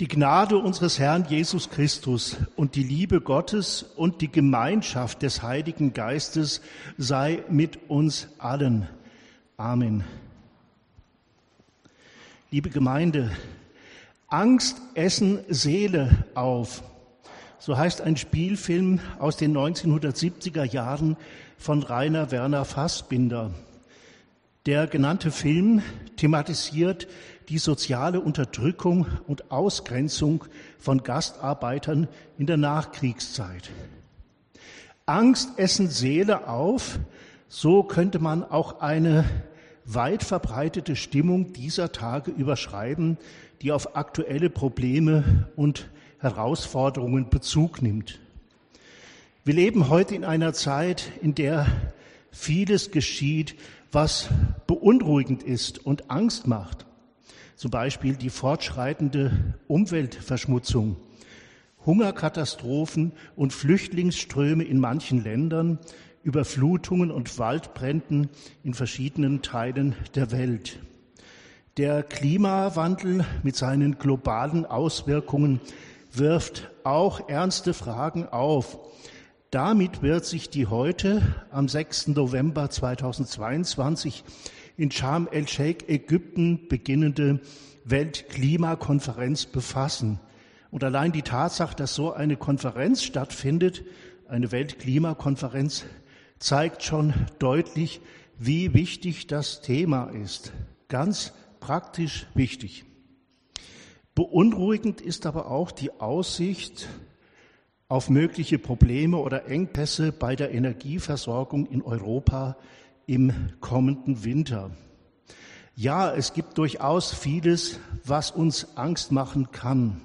Die Gnade unseres Herrn Jesus Christus und die Liebe Gottes und die Gemeinschaft des Heiligen Geistes sei mit uns allen. Amen. Liebe Gemeinde, Angst essen Seele auf. So heißt ein Spielfilm aus den 1970er Jahren von Rainer Werner Fassbinder. Der genannte Film thematisiert die soziale Unterdrückung und Ausgrenzung von Gastarbeitern in der Nachkriegszeit. Angst essen Seele auf, so könnte man auch eine weit verbreitete Stimmung dieser Tage überschreiben, die auf aktuelle Probleme und Herausforderungen Bezug nimmt. Wir leben heute in einer Zeit, in der vieles geschieht, was beunruhigend ist und Angst macht zum Beispiel die fortschreitende Umweltverschmutzung, Hungerkatastrophen und Flüchtlingsströme in manchen Ländern, Überflutungen und Waldbränden in verschiedenen Teilen der Welt. Der Klimawandel mit seinen globalen Auswirkungen wirft auch ernste Fragen auf. Damit wird sich die heute am 6. November 2022 in Sharm el-Sheikh, Ägypten, beginnende Weltklimakonferenz befassen. Und allein die Tatsache, dass so eine Konferenz stattfindet, eine Weltklimakonferenz, zeigt schon deutlich, wie wichtig das Thema ist. Ganz praktisch wichtig. Beunruhigend ist aber auch die Aussicht auf mögliche Probleme oder Engpässe bei der Energieversorgung in Europa im kommenden Winter. Ja, es gibt durchaus vieles, was uns Angst machen kann.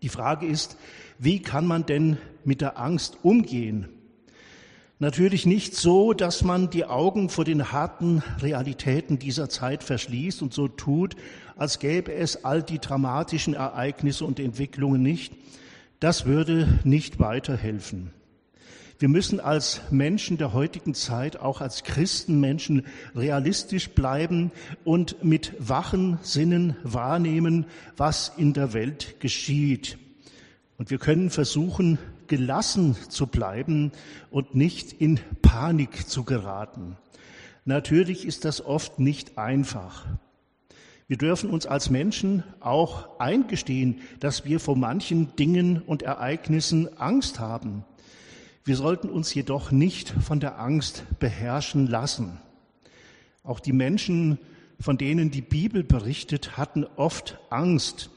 Die Frage ist, wie kann man denn mit der Angst umgehen? Natürlich nicht so, dass man die Augen vor den harten Realitäten dieser Zeit verschließt und so tut, als gäbe es all die dramatischen Ereignisse und Entwicklungen nicht. Das würde nicht weiterhelfen. Wir müssen als Menschen der heutigen Zeit, auch als Christenmenschen, realistisch bleiben und mit wachen Sinnen wahrnehmen, was in der Welt geschieht. Und wir können versuchen, gelassen zu bleiben und nicht in Panik zu geraten. Natürlich ist das oft nicht einfach. Wir dürfen uns als Menschen auch eingestehen, dass wir vor manchen Dingen und Ereignissen Angst haben. Wir sollten uns jedoch nicht von der Angst beherrschen lassen. Auch die Menschen, von denen die Bibel berichtet, hatten oft Angst.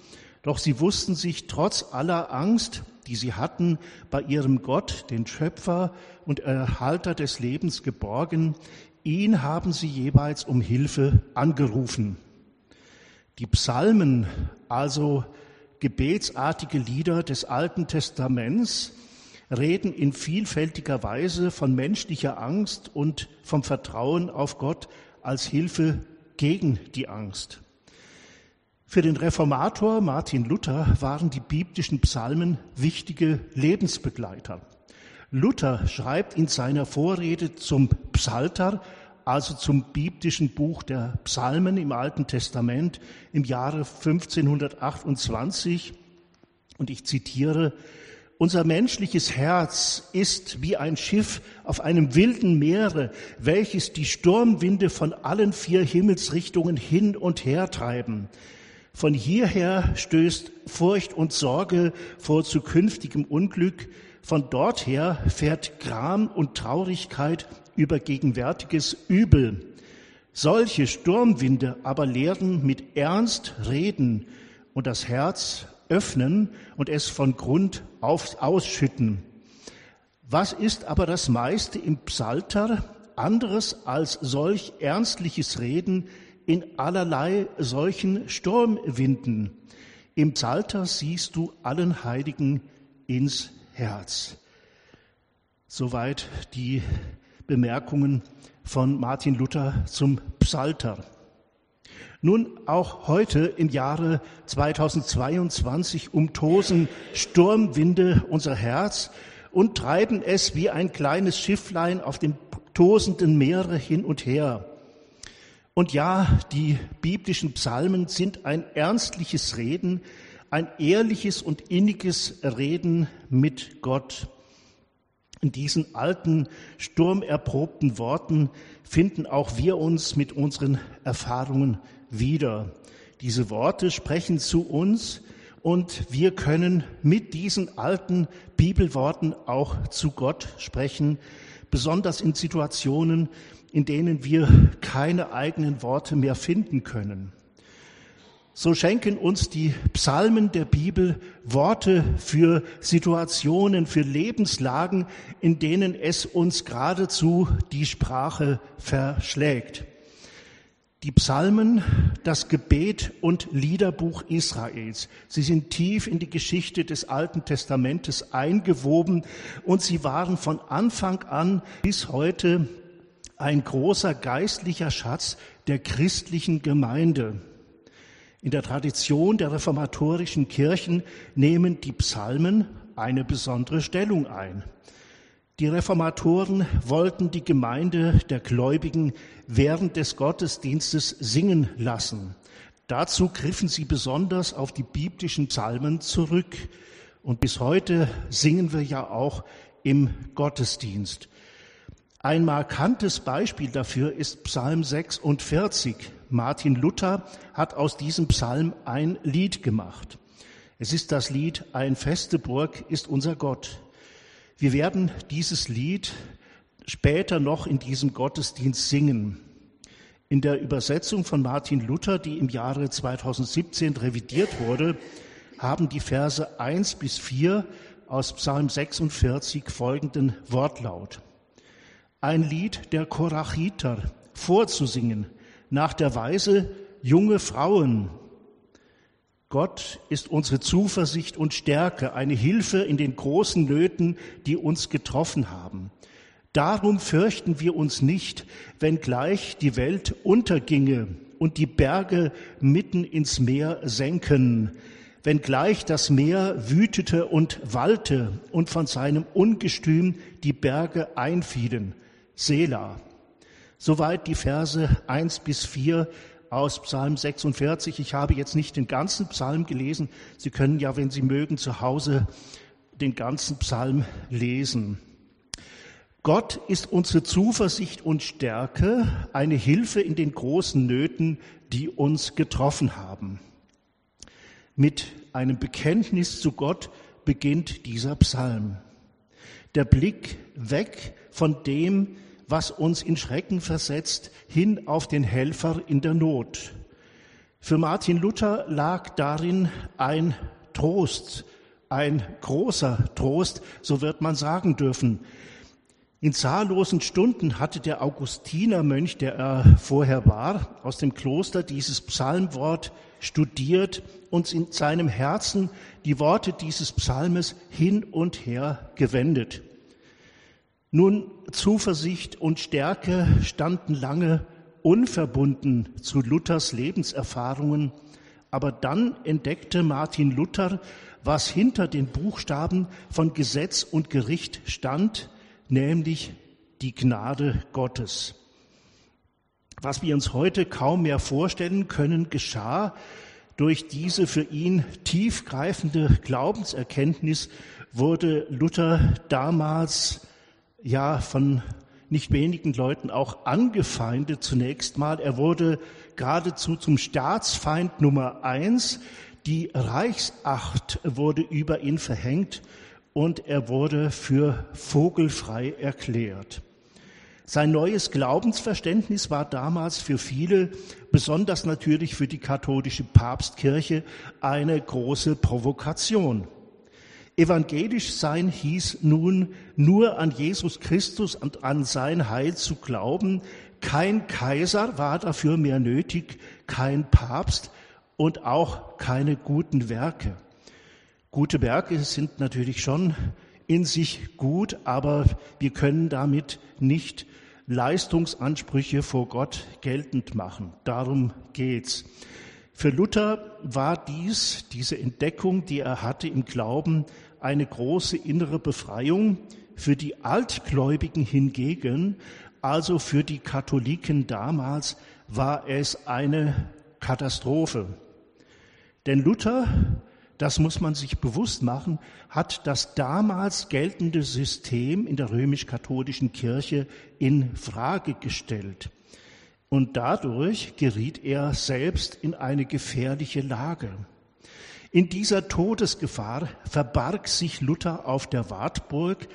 Doch sie wussten sich trotz aller Angst, die sie hatten, bei ihrem Gott, den Schöpfer und Erhalter des Lebens geborgen. Ihn haben sie jeweils um Hilfe angerufen. Die Psalmen, also gebetsartige Lieder des Alten Testaments, reden in vielfältiger Weise von menschlicher Angst und vom Vertrauen auf Gott als Hilfe gegen die Angst. Für den Reformator Martin Luther waren die biblischen Psalmen wichtige Lebensbegleiter. Luther schreibt in seiner Vorrede zum Psalter, also zum biblischen Buch der Psalmen im Alten Testament im Jahre 1528, und ich zitiere, unser menschliches Herz ist wie ein Schiff auf einem wilden Meere, welches die Sturmwinde von allen vier Himmelsrichtungen hin und her treiben. Von hierher stößt Furcht und Sorge vor zukünftigem Unglück, von dorther fährt Gram und Traurigkeit über gegenwärtiges Übel. Solche Sturmwinde aber lehren mit Ernst reden und das Herz öffnen und es von Grund auf ausschütten. Was ist aber das meiste im Psalter anderes als solch ernstliches Reden in allerlei solchen Sturmwinden? Im Psalter siehst du allen Heiligen ins Herz. Soweit die Bemerkungen von Martin Luther zum Psalter. Nun, auch heute im Jahre 2022 umtosen Sturmwinde unser Herz und treiben es wie ein kleines Schifflein auf dem tosenden Meere hin und her. Und ja, die biblischen Psalmen sind ein ernstliches Reden, ein ehrliches und inniges Reden mit Gott. In diesen alten, sturmerprobten Worten finden auch wir uns mit unseren Erfahrungen wieder. Diese Worte sprechen zu uns und wir können mit diesen alten Bibelworten auch zu Gott sprechen, besonders in Situationen, in denen wir keine eigenen Worte mehr finden können. So schenken uns die Psalmen der Bibel Worte für Situationen, für Lebenslagen, in denen es uns geradezu die Sprache verschlägt. Die Psalmen, das Gebet und Liederbuch Israels, sie sind tief in die Geschichte des Alten Testamentes eingewoben und sie waren von Anfang an bis heute ein großer geistlicher Schatz der christlichen Gemeinde. In der Tradition der reformatorischen Kirchen nehmen die Psalmen eine besondere Stellung ein. Die Reformatoren wollten die Gemeinde der Gläubigen während des Gottesdienstes singen lassen. Dazu griffen sie besonders auf die biblischen Psalmen zurück. Und bis heute singen wir ja auch im Gottesdienst. Ein markantes Beispiel dafür ist Psalm 46. Martin Luther hat aus diesem Psalm ein Lied gemacht. Es ist das Lied Ein feste Burg ist unser Gott. Wir werden dieses Lied später noch in diesem Gottesdienst singen. In der Übersetzung von Martin Luther, die im Jahre 2017 revidiert wurde, haben die Verse 1 bis 4 aus Psalm 46 folgenden Wortlaut ein Lied der Korachiter vorzusingen, nach der Weise junge Frauen. Gott ist unsere Zuversicht und Stärke, eine Hilfe in den großen Nöten, die uns getroffen haben. Darum fürchten wir uns nicht, wenngleich die Welt unterginge und die Berge mitten ins Meer senken, wenngleich das Meer wütete und wallte und von seinem Ungestüm die Berge einfielen. Sela. Soweit die Verse 1 bis 4 aus Psalm 46. Ich habe jetzt nicht den ganzen Psalm gelesen. Sie können ja, wenn Sie mögen, zu Hause den ganzen Psalm lesen. Gott ist unsere Zuversicht und Stärke, eine Hilfe in den großen Nöten, die uns getroffen haben. Mit einem Bekenntnis zu Gott beginnt dieser Psalm. Der Blick weg von dem, was uns in Schrecken versetzt, hin auf den Helfer in der Not. Für Martin Luther lag darin ein Trost, ein großer Trost, so wird man sagen dürfen. In zahllosen Stunden hatte der Augustinermönch, der er vorher war, aus dem Kloster dieses Psalmwort studiert und in seinem Herzen die Worte dieses Psalmes hin und her gewendet. Nun, Zuversicht und Stärke standen lange unverbunden zu Luthers Lebenserfahrungen, aber dann entdeckte Martin Luther, was hinter den Buchstaben von Gesetz und Gericht stand, nämlich die Gnade Gottes. Was wir uns heute kaum mehr vorstellen können, geschah durch diese für ihn tiefgreifende Glaubenserkenntnis, wurde Luther damals ja von nicht wenigen Leuten auch angefeindet zunächst mal. Er wurde geradezu zum Staatsfeind Nummer eins. Die Reichsacht wurde über ihn verhängt und er wurde für vogelfrei erklärt. Sein neues Glaubensverständnis war damals für viele, besonders natürlich für die katholische Papstkirche, eine große Provokation. Evangelisch sein hieß nun nur an Jesus Christus und an sein Heil zu glauben. Kein Kaiser war dafür mehr nötig, kein Papst und auch keine guten Werke. Gute Werke sind natürlich schon in sich gut, aber wir können damit nicht Leistungsansprüche vor Gott geltend machen. Darum geht's. Für Luther war dies, diese Entdeckung, die er hatte im Glauben, eine große innere Befreiung. Für die Altgläubigen hingegen, also für die Katholiken damals, war es eine Katastrophe. Denn Luther das muss man sich bewusst machen, hat das damals geltende System in der römisch-katholischen Kirche in Frage gestellt. Und dadurch geriet er selbst in eine gefährliche Lage. In dieser Todesgefahr verbarg sich Luther auf der Wartburg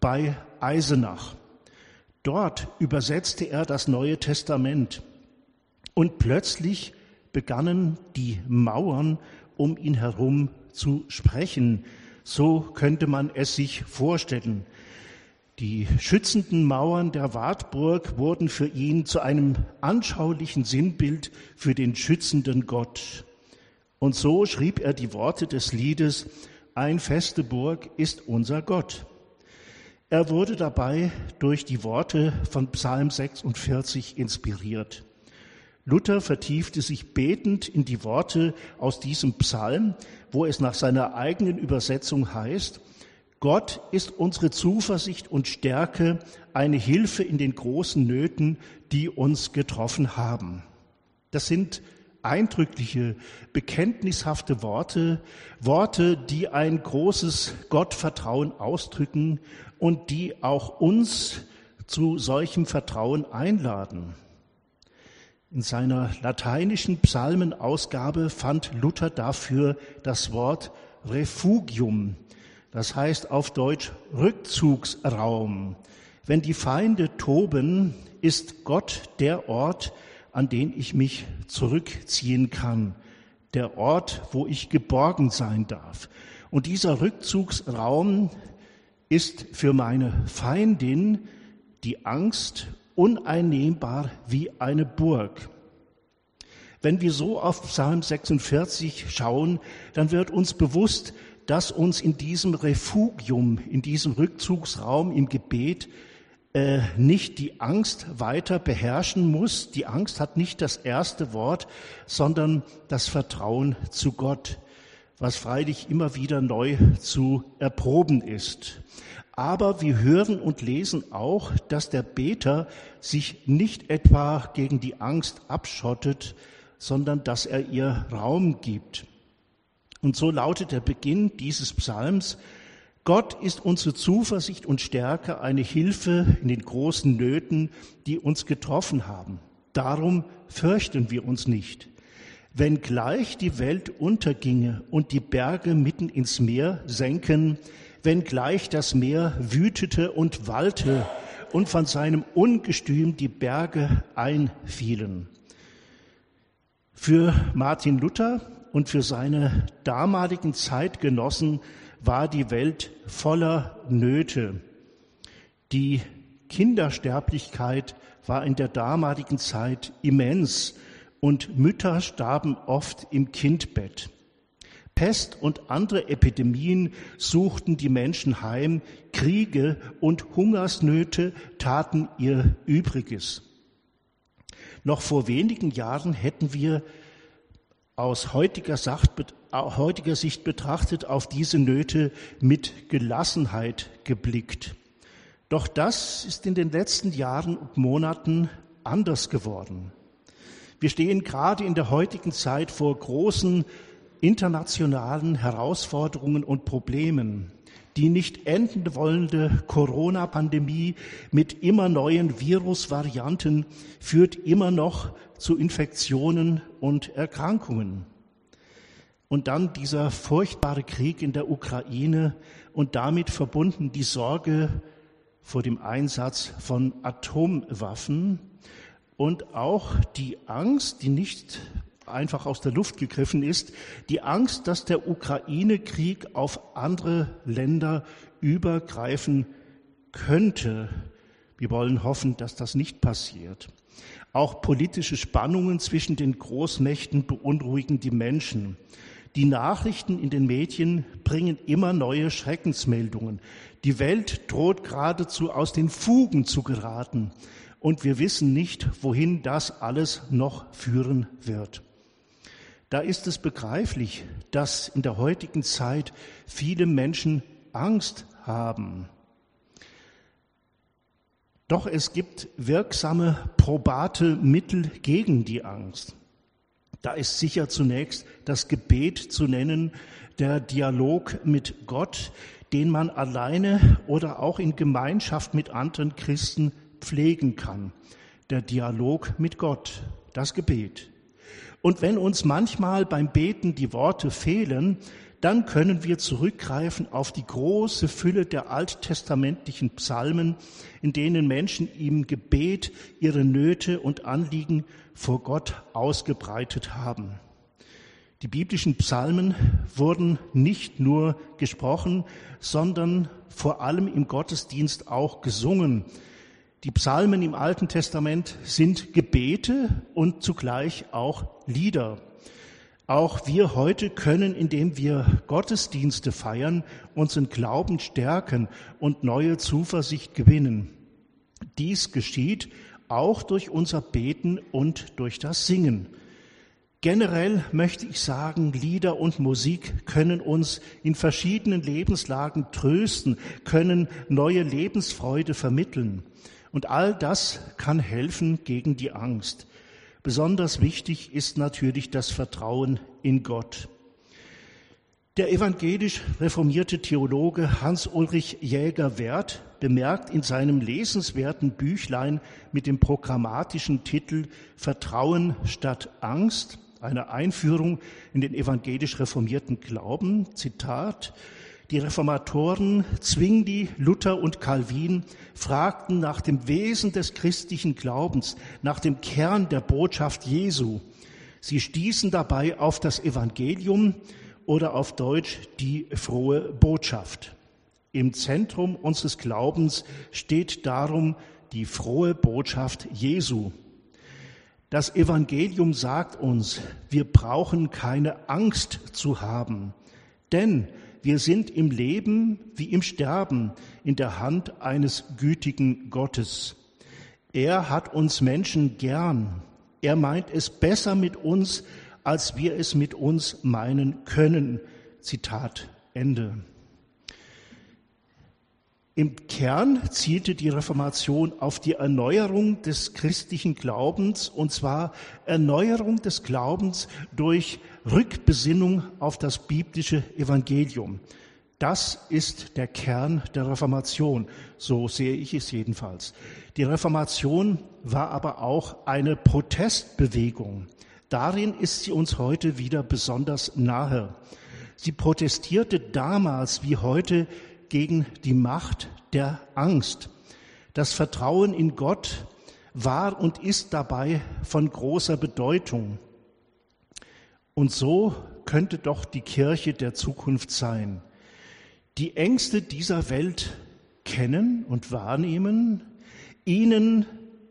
bei Eisenach. Dort übersetzte er das Neue Testament. Und plötzlich begannen die Mauern um ihn herum zu sprechen. So könnte man es sich vorstellen. Die schützenden Mauern der Wartburg wurden für ihn zu einem anschaulichen Sinnbild für den schützenden Gott. Und so schrieb er die Worte des Liedes, Ein feste Burg ist unser Gott. Er wurde dabei durch die Worte von Psalm 46 inspiriert. Luther vertiefte sich betend in die Worte aus diesem Psalm, wo es nach seiner eigenen Übersetzung heißt, Gott ist unsere Zuversicht und Stärke, eine Hilfe in den großen Nöten, die uns getroffen haben. Das sind eindrückliche, bekenntnishafte Worte, Worte, die ein großes Gottvertrauen ausdrücken und die auch uns zu solchem Vertrauen einladen. In seiner lateinischen Psalmenausgabe fand Luther dafür das Wort Refugium, das heißt auf Deutsch Rückzugsraum. Wenn die Feinde toben, ist Gott der Ort, an den ich mich zurückziehen kann, der Ort, wo ich geborgen sein darf. Und dieser Rückzugsraum ist für meine Feindin die Angst uneinnehmbar wie eine Burg. Wenn wir so auf Psalm 46 schauen, dann wird uns bewusst, dass uns in diesem Refugium, in diesem Rückzugsraum im Gebet äh, nicht die Angst weiter beherrschen muss. Die Angst hat nicht das erste Wort, sondern das Vertrauen zu Gott, was freilich immer wieder neu zu erproben ist. Aber wir hören und lesen auch, dass der Beter sich nicht etwa gegen die Angst abschottet, sondern dass er ihr Raum gibt. Und so lautet der Beginn dieses Psalms, Gott ist unsere Zuversicht und Stärke, eine Hilfe in den großen Nöten, die uns getroffen haben. Darum fürchten wir uns nicht. Wenn gleich die Welt unterginge und die Berge mitten ins Meer senken, wenngleich das Meer wütete und wallte und von seinem Ungestüm die Berge einfielen. Für Martin Luther und für seine damaligen Zeitgenossen war die Welt voller Nöte. Die Kindersterblichkeit war in der damaligen Zeit immens und Mütter starben oft im Kindbett. Pest und andere Epidemien suchten die Menschen heim, Kriege und Hungersnöte taten ihr Übriges. Noch vor wenigen Jahren hätten wir aus heutiger, Sicht betrachtet auf diese Nöte mit Gelassenheit geblickt. Doch das ist in den letzten Jahren und Monaten anders geworden. Wir stehen gerade in der heutigen Zeit vor großen internationalen Herausforderungen und Problemen. Die nicht enden wollende Corona-Pandemie mit immer neuen Virusvarianten führt immer noch zu Infektionen und Erkrankungen. Und dann dieser furchtbare Krieg in der Ukraine und damit verbunden die Sorge vor dem Einsatz von Atomwaffen und auch die Angst, die nicht einfach aus der Luft gegriffen ist, die Angst, dass der Ukraine-Krieg auf andere Länder übergreifen könnte. Wir wollen hoffen, dass das nicht passiert. Auch politische Spannungen zwischen den Großmächten beunruhigen die Menschen. Die Nachrichten in den Medien bringen immer neue Schreckensmeldungen. Die Welt droht geradezu aus den Fugen zu geraten. Und wir wissen nicht, wohin das alles noch führen wird. Da ist es begreiflich, dass in der heutigen Zeit viele Menschen Angst haben. Doch es gibt wirksame, probate Mittel gegen die Angst. Da ist sicher zunächst das Gebet zu nennen, der Dialog mit Gott, den man alleine oder auch in Gemeinschaft mit anderen Christen pflegen kann. Der Dialog mit Gott, das Gebet. Und wenn uns manchmal beim Beten die Worte fehlen, dann können wir zurückgreifen auf die große Fülle der alttestamentlichen Psalmen, in denen Menschen im Gebet ihre Nöte und Anliegen vor Gott ausgebreitet haben. Die biblischen Psalmen wurden nicht nur gesprochen, sondern vor allem im Gottesdienst auch gesungen. Die Psalmen im Alten Testament sind Gebete und zugleich auch Lieder. Auch wir heute können, indem wir Gottesdienste feiern, unseren Glauben stärken und neue Zuversicht gewinnen. Dies geschieht auch durch unser Beten und durch das Singen. Generell möchte ich sagen, Lieder und Musik können uns in verschiedenen Lebenslagen trösten, können neue Lebensfreude vermitteln. Und all das kann helfen gegen die Angst. Besonders wichtig ist natürlich das Vertrauen in Gott. Der evangelisch reformierte Theologe Hans-Ulrich Jäger-Werth bemerkt in seinem lesenswerten Büchlein mit dem programmatischen Titel Vertrauen statt Angst, eine Einführung in den evangelisch reformierten Glauben, Zitat, die Reformatoren Zwingli, Luther und Calvin fragten nach dem Wesen des christlichen Glaubens, nach dem Kern der Botschaft Jesu. Sie stießen dabei auf das Evangelium oder auf Deutsch die frohe Botschaft. Im Zentrum unseres Glaubens steht darum die frohe Botschaft Jesu. Das Evangelium sagt uns, wir brauchen keine Angst zu haben, denn wir sind im Leben wie im Sterben in der Hand eines gütigen Gottes. Er hat uns Menschen gern. Er meint es besser mit uns, als wir es mit uns meinen können. Zitat Ende. Im Kern zielte die Reformation auf die Erneuerung des christlichen Glaubens, und zwar Erneuerung des Glaubens durch Rückbesinnung auf das biblische Evangelium. Das ist der Kern der Reformation, so sehe ich es jedenfalls. Die Reformation war aber auch eine Protestbewegung. Darin ist sie uns heute wieder besonders nahe. Sie protestierte damals wie heute gegen die Macht der Angst. Das Vertrauen in Gott war und ist dabei von großer Bedeutung. Und so könnte doch die Kirche der Zukunft sein. Die Ängste dieser Welt kennen und wahrnehmen, ihnen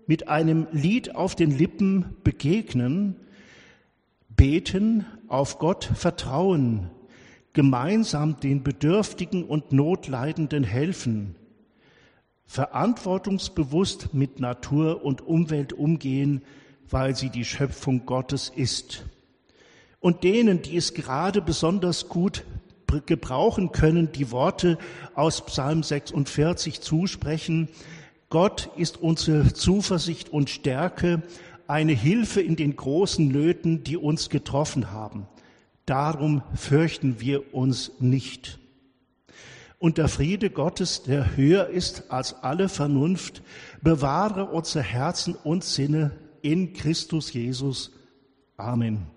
mit einem Lied auf den Lippen begegnen, beten, auf Gott vertrauen, gemeinsam den Bedürftigen und Notleidenden helfen, verantwortungsbewusst mit Natur und Umwelt umgehen, weil sie die Schöpfung Gottes ist. Und denen, die es gerade besonders gut gebrauchen können, die Worte aus Psalm 46 zusprechen, Gott ist unsere Zuversicht und Stärke, eine Hilfe in den großen Nöten, die uns getroffen haben. Darum fürchten wir uns nicht. Und der Friede Gottes, der höher ist als alle Vernunft, bewahre unsere Herzen und Sinne in Christus Jesus. Amen.